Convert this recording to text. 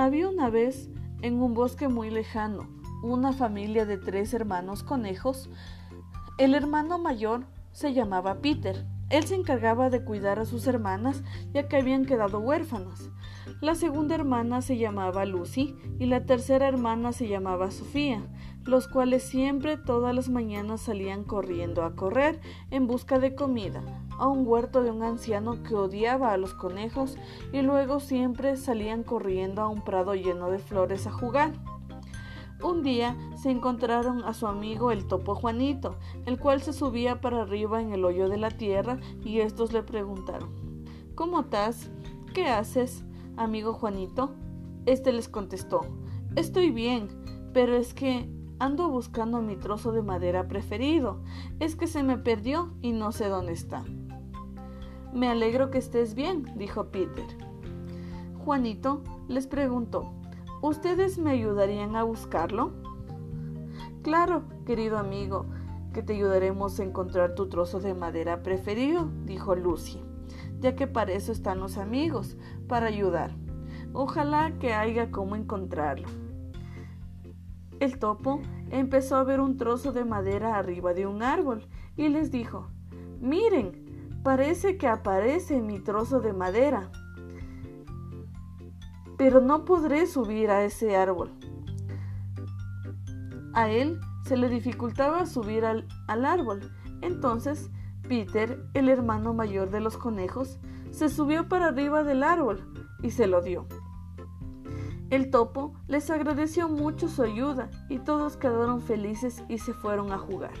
Había una vez, en un bosque muy lejano, una familia de tres hermanos conejos. El hermano mayor se llamaba Peter. Él se encargaba de cuidar a sus hermanas ya que habían quedado huérfanas. La segunda hermana se llamaba Lucy y la tercera hermana se llamaba Sofía, los cuales siempre todas las mañanas salían corriendo a correr en busca de comida a un huerto de un anciano que odiaba a los conejos y luego siempre salían corriendo a un prado lleno de flores a jugar. Un día se encontraron a su amigo el topo Juanito, el cual se subía para arriba en el hoyo de la tierra y estos le preguntaron ¿Cómo estás? ¿Qué haces, amigo Juanito? Este les contestó Estoy bien, pero es que ando buscando mi trozo de madera preferido. Es que se me perdió y no sé dónde está. Me alegro que estés bien, dijo Peter. Juanito les preguntó ¿Ustedes me ayudarían a buscarlo? Claro, querido amigo, que te ayudaremos a encontrar tu trozo de madera preferido, dijo Lucy, ya que para eso están los amigos, para ayudar. Ojalá que haya cómo encontrarlo. El topo empezó a ver un trozo de madera arriba de un árbol y les dijo, miren, parece que aparece mi trozo de madera pero no podré subir a ese árbol. A él se le dificultaba subir al, árbol. Entonces Peter, el hermano mayor de los conejos, se subió para arriba del árbol y se lo dio. El topo les agradeció mucho su ayuda y todos quedaron felices y se fueron a jugar.